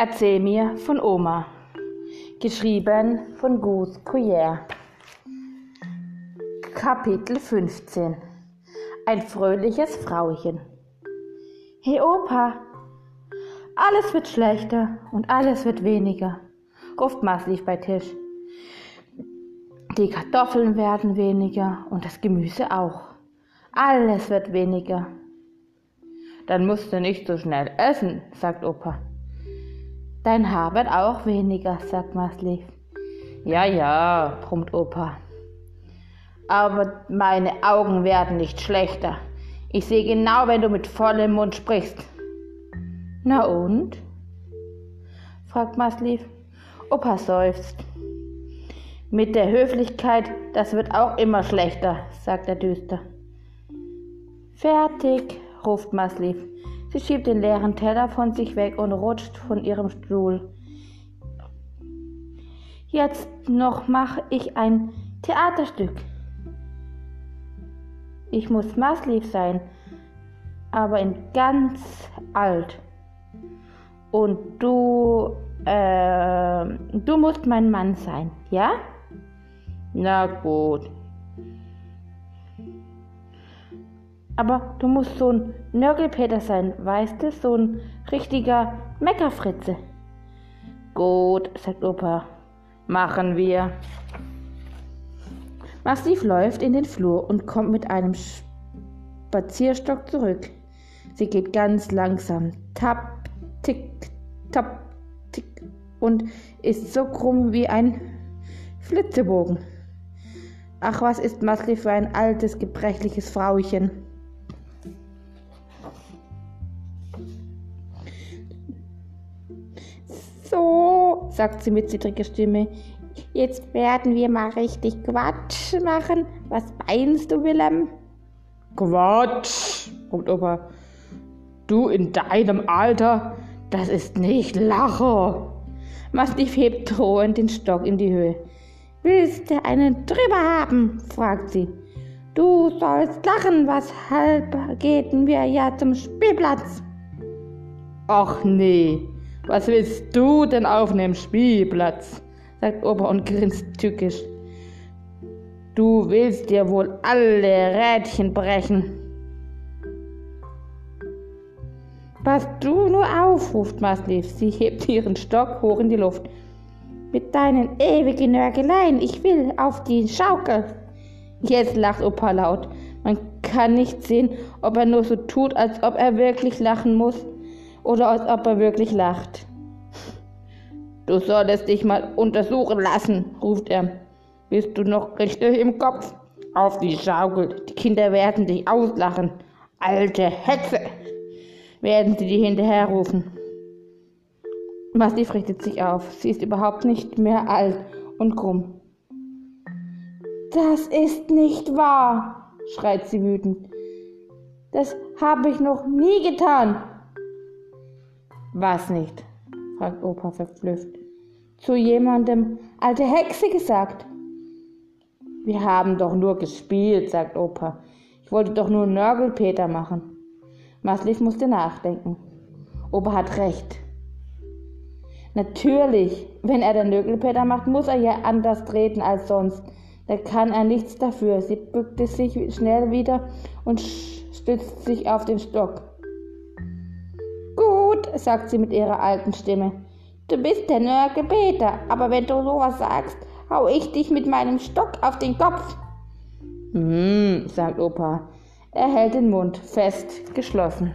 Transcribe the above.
Erzähl mir von Oma. Geschrieben von Gus Couillère. Kapitel 15 Ein fröhliches Frauchen. Hey Opa, alles wird schlechter und alles wird weniger, ruft Maslief bei Tisch. Die Kartoffeln werden weniger und das Gemüse auch. Alles wird weniger. Dann musst du nicht so schnell essen, sagt Opa. Dein Haar wird auch weniger, sagt Maslief. Ja, ja, brummt Opa. Aber meine Augen werden nicht schlechter. Ich sehe genau, wenn du mit vollem Mund sprichst. Na und? fragt Maslief. Opa seufzt. Mit der Höflichkeit, das wird auch immer schlechter, sagt er düster. Fertig, ruft Maslief. Sie schiebt den leeren Teller von sich weg und rutscht von ihrem Stuhl. Jetzt noch mache ich ein Theaterstück. Ich muss Maslief sein, aber in ganz alt. Und du, äh, du musst mein Mann sein, ja? Na gut, Aber du musst so ein Nörgelpeter sein, weißt du? So ein richtiger Meckerfritze. Gut, sagt Opa. Machen wir. Massiv läuft in den Flur und kommt mit einem Spazierstock zurück. Sie geht ganz langsam. Tap, tick, tap, tick. Und ist so krumm wie ein Flitzebogen. Ach, was ist Masli für ein altes, gebrechliches Frauchen. Sagt sie mit zittriger Stimme. Jetzt werden wir mal richtig Quatsch machen. Was meinst du, Willem? Quatsch, ruft Opa. Du in deinem Alter, das ist nicht Lache. Mastiff hebt drohend den Stock in die Höhe. Willst du einen drüber haben? fragt sie. Du sollst lachen, weshalb gehen wir ja zum Spielplatz. Ach nee, was willst du denn auf dem Spielplatz? sagt Opa und grinst tückisch. Du willst dir wohl alle Rädchen brechen. Pass du nur auf, ruft Maslief. Sie hebt ihren Stock hoch in die Luft. Mit deinen ewigen Nörgeleien, ich will auf die Schaukel. Jetzt lacht Opa laut. Man kann nicht sehen, ob er nur so tut, als ob er wirklich lachen muss oder als ob er wirklich lacht. Du solltest dich mal untersuchen lassen, ruft er. Bist du noch richtig im Kopf? Auf die Schaukel, die Kinder werden dich auslachen. Alte Hexe, werden sie dir hinterherrufen. Mastiff richtet sich auf. Sie ist überhaupt nicht mehr alt und krumm. Das ist nicht wahr, schreit sie wütend. Das habe ich noch nie getan. Was nicht? fragt Opa verblüfft. Zu jemandem alte Hexe gesagt. Wir haben doch nur gespielt, sagt Opa. Ich wollte doch nur Nörgelpeter machen. Maslief musste nachdenken. Opa hat recht. Natürlich, wenn er den Nörgelpeter macht, muss er ja anders treten als sonst. Da kann er nichts dafür. Sie bückte sich schnell wieder und stützt sich auf den Stock sagt sie mit ihrer alten Stimme. Du bist der Nörke Peter, aber wenn du sowas sagst, hau ich dich mit meinem Stock auf den Kopf. Hm, sagt Opa. Er hält den Mund fest geschlossen.